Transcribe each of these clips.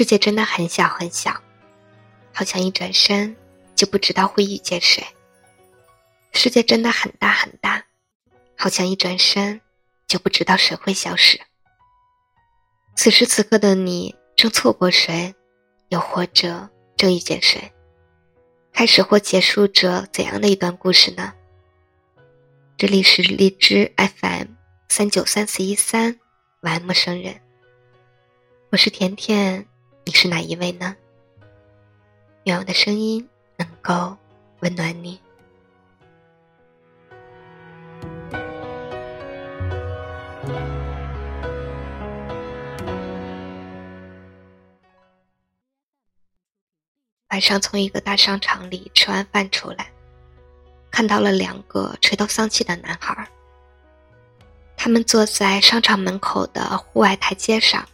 世界真的很小很小，好像一转身就不知道会遇见谁。世界真的很大很大，好像一转身就不知道谁会消失。此时此刻的你，正错过谁，又或者正遇见谁？开始或结束着怎样的一段故事呢？这里是荔枝 FM 三九三四一三，晚安陌生人，我是甜甜。你是哪一位呢？愿我的声音能够温暖你。晚上从一个大商场里吃完饭出来，看到了两个垂头丧气的男孩。他们坐在商场门口的户外台阶上，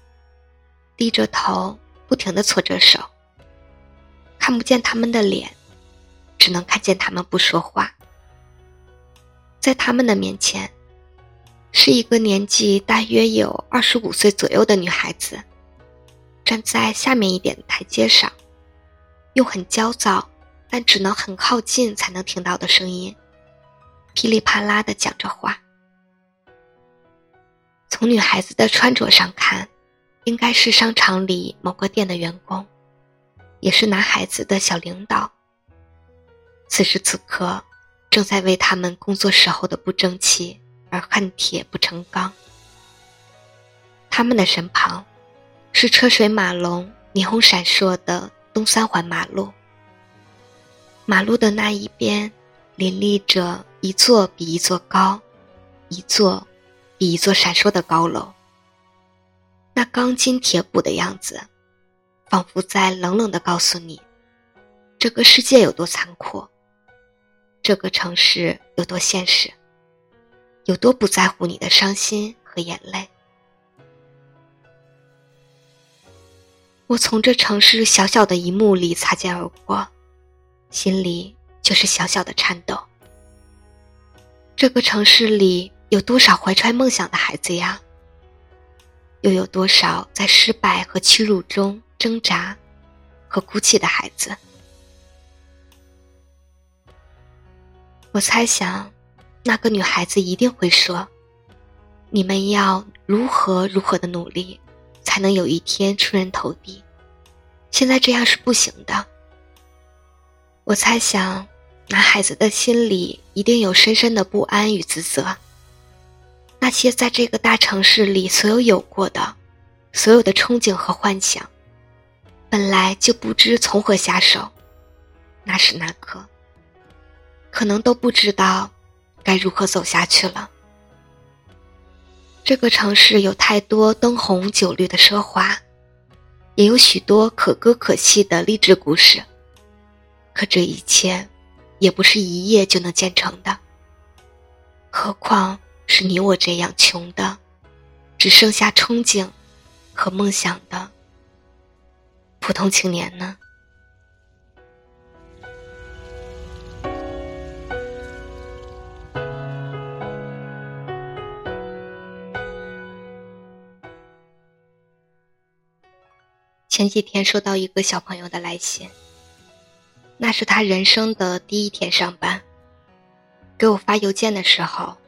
低着头。不停的搓着手，看不见他们的脸，只能看见他们不说话。在他们的面前，是一个年纪大约有二十五岁左右的女孩子，站在下面一点的台阶上，用很焦躁但只能很靠近才能听到的声音，噼里啪啦的讲着话。从女孩子的穿着上看。应该是商场里某个店的员工，也是男孩子的小领导。此时此刻，正在为他们工作时候的不争气而恨铁不成钢。他们的身旁，是车水马龙、霓虹闪烁的东三环马路。马路的那一边，林立着一座比一座高，一座比一座闪烁的高楼。那钢筋铁骨的样子，仿佛在冷冷的告诉你，这个世界有多残酷，这个城市有多现实，有多不在乎你的伤心和眼泪。我从这城市小小的一幕里擦肩而过，心里就是小小的颤抖。这个城市里有多少怀揣梦想的孩子呀？又有多少在失败和屈辱中挣扎和哭泣的孩子？我猜想，那个女孩子一定会说：“你们要如何如何的努力，才能有一天出人头地？现在这样是不行的。”我猜想，男孩子的心里一定有深深的不安与自责。那些在这个大城市里所有有过的，所有的憧憬和幻想，本来就不知从何下手。那时那刻，可能都不知道该如何走下去了。这个城市有太多灯红酒绿的奢华，也有许多可歌可泣的励志故事。可这一切，也不是一夜就能建成的。何况……是你我这样穷的，只剩下憧憬和梦想的普通青年呢？前几天收到一个小朋友的来信，那是他人生的第一天上班，给我发邮件的时候。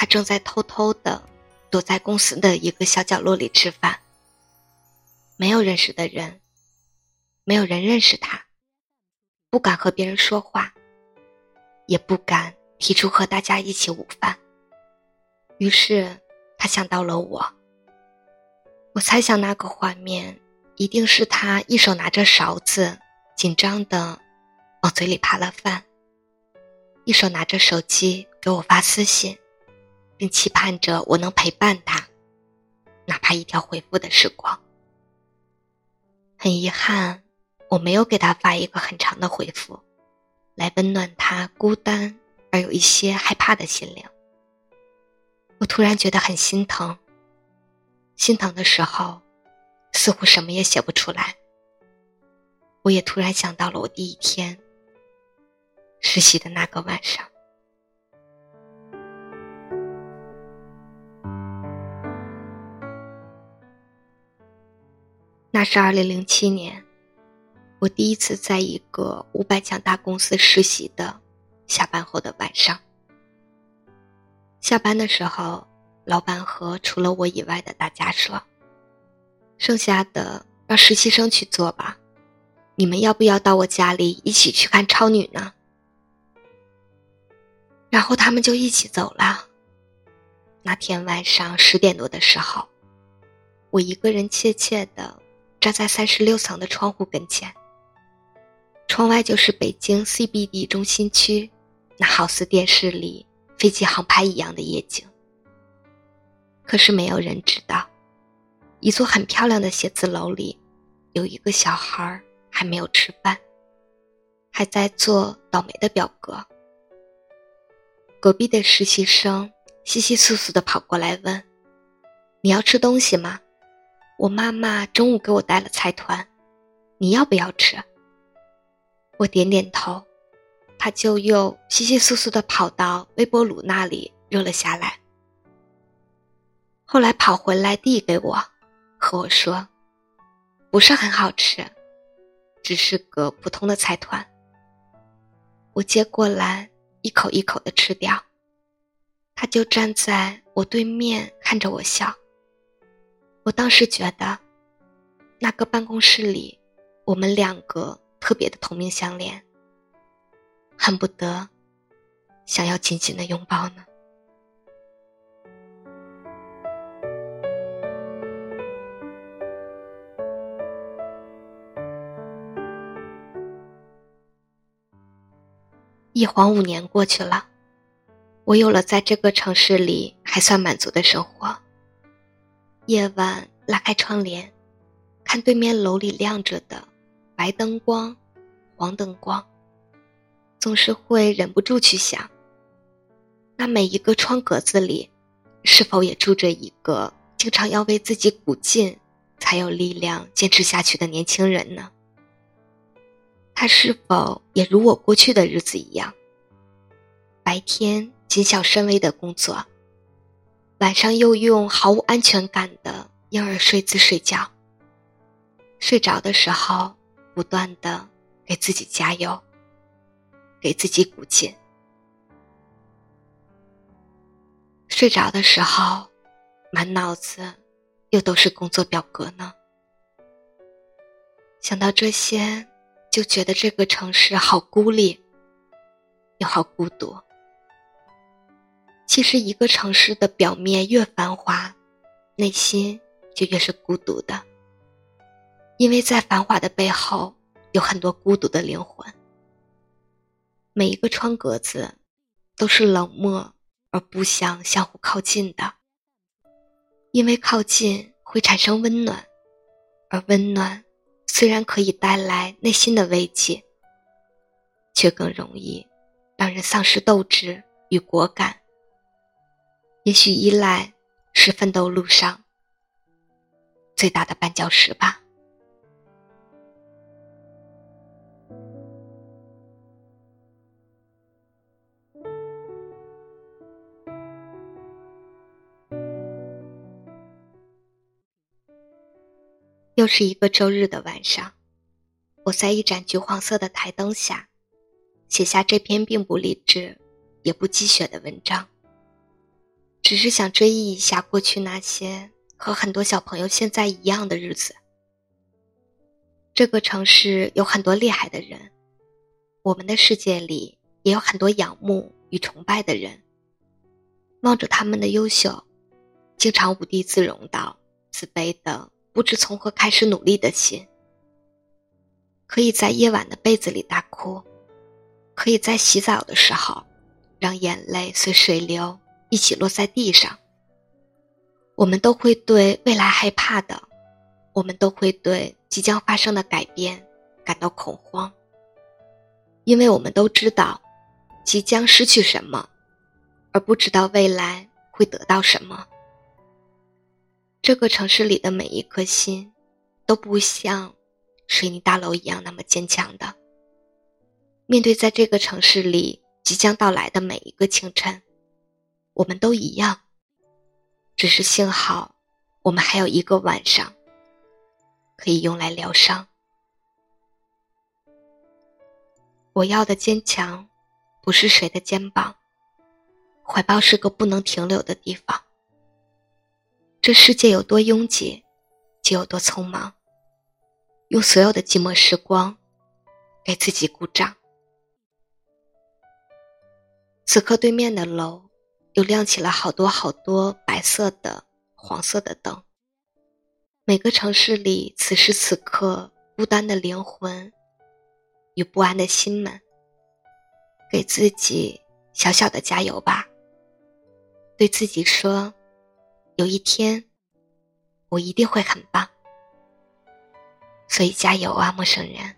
他正在偷偷的躲在公司的一个小角落里吃饭。没有认识的人，没有人认识他，不敢和别人说话，也不敢提出和大家一起午饭。于是他想到了我。我猜想那个画面一定是他一手拿着勺子，紧张的往嘴里扒了饭，一手拿着手机给我发私信。并期盼着我能陪伴他，哪怕一条回复的时光。很遗憾，我没有给他发一个很长的回复，来温暖他孤单而有一些害怕的心灵。我突然觉得很心疼，心疼的时候，似乎什么也写不出来。我也突然想到了我第一天实习的那个晚上。那是二零零七年，我第一次在一个五百强大公司实习的下班后的晚上。下班的时候，老板和除了我以外的大家说：“剩下的让实习生去做吧，你们要不要到我家里一起去看超女呢？”然后他们就一起走了。那天晚上十点多的时候，我一个人怯怯的站在三十六层的窗户跟前，窗外就是北京 CBD 中心区，那好似电视里飞机航拍一样的夜景。可是没有人知道，一座很漂亮的写字楼里，有一个小孩还没有吃饭，还在做倒霉的表格。隔壁的实习生稀稀疏疏的跑过来问：“你要吃东西吗？我妈妈中午给我带了菜团，你要不要吃？”我点点头，他就又稀稀疏疏的跑到微波炉那里热了下来。后来跑回来递给我，和我说：“不是很好吃，只是个普通的菜团。”我接过来。一口一口的吃掉，他就站在我对面看着我笑。我当时觉得，那个办公室里，我们两个特别的同命相连，恨不得想要紧紧的拥抱呢。一晃五年过去了，我有了在这个城市里还算满足的生活。夜晚拉开窗帘，看对面楼里亮着的白灯光、黄灯光，总是会忍不住去想：那每一个窗格子里，是否也住着一个经常要为自己鼓劲，才有力量坚持下去的年轻人呢？他是否也如我过去的日子一样，白天谨小慎微的工作，晚上又用毫无安全感的婴儿睡姿睡觉。睡着的时候，不断的给自己加油，给自己鼓劲。睡着的时候，满脑子又都是工作表格呢。想到这些。就觉得这个城市好孤立，又好孤独。其实，一个城市的表面越繁华，内心就越是孤独的，因为在繁华的背后，有很多孤独的灵魂。每一个窗格子，都是冷漠而不想相互靠近的，因为靠近会产生温暖，而温暖。虽然可以带来内心的慰藉，却更容易让人丧失斗志与果敢。也许依赖是奋斗路上最大的绊脚石吧。又是一个周日的晚上，我在一盏橘黄色的台灯下，写下这篇并不励志，也不积雪的文章。只是想追忆一下过去那些和很多小朋友现在一样的日子。这个城市有很多厉害的人，我们的世界里也有很多仰慕与崇拜的人。望着他们的优秀，经常无地自容到自卑的。不知从何开始努力的心，可以在夜晚的被子里大哭，可以在洗澡的时候，让眼泪随水流一起落在地上。我们都会对未来害怕的，我们都会对即将发生的改变感到恐慌，因为我们都知道即将失去什么，而不知道未来会得到什么。这个城市里的每一颗心，都不像水泥大楼一样那么坚强的。面对在这个城市里即将到来的每一个清晨，我们都一样。只是幸好，我们还有一个晚上，可以用来疗伤。我要的坚强，不是谁的肩膀。怀抱是个不能停留的地方。这世界有多拥挤，就有多匆忙。用所有的寂寞时光，给自己鼓掌。此刻，对面的楼又亮起了好多好多白色的、黄色的灯。每个城市里，此时此刻，孤单的灵魂与不安的心们，给自己小小的加油吧。对自己说：“有一天，我一定会很棒。”所以加油啊，陌生人！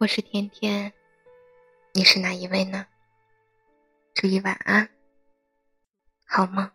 我是甜甜，你是哪一位呢？祝你晚安，好梦？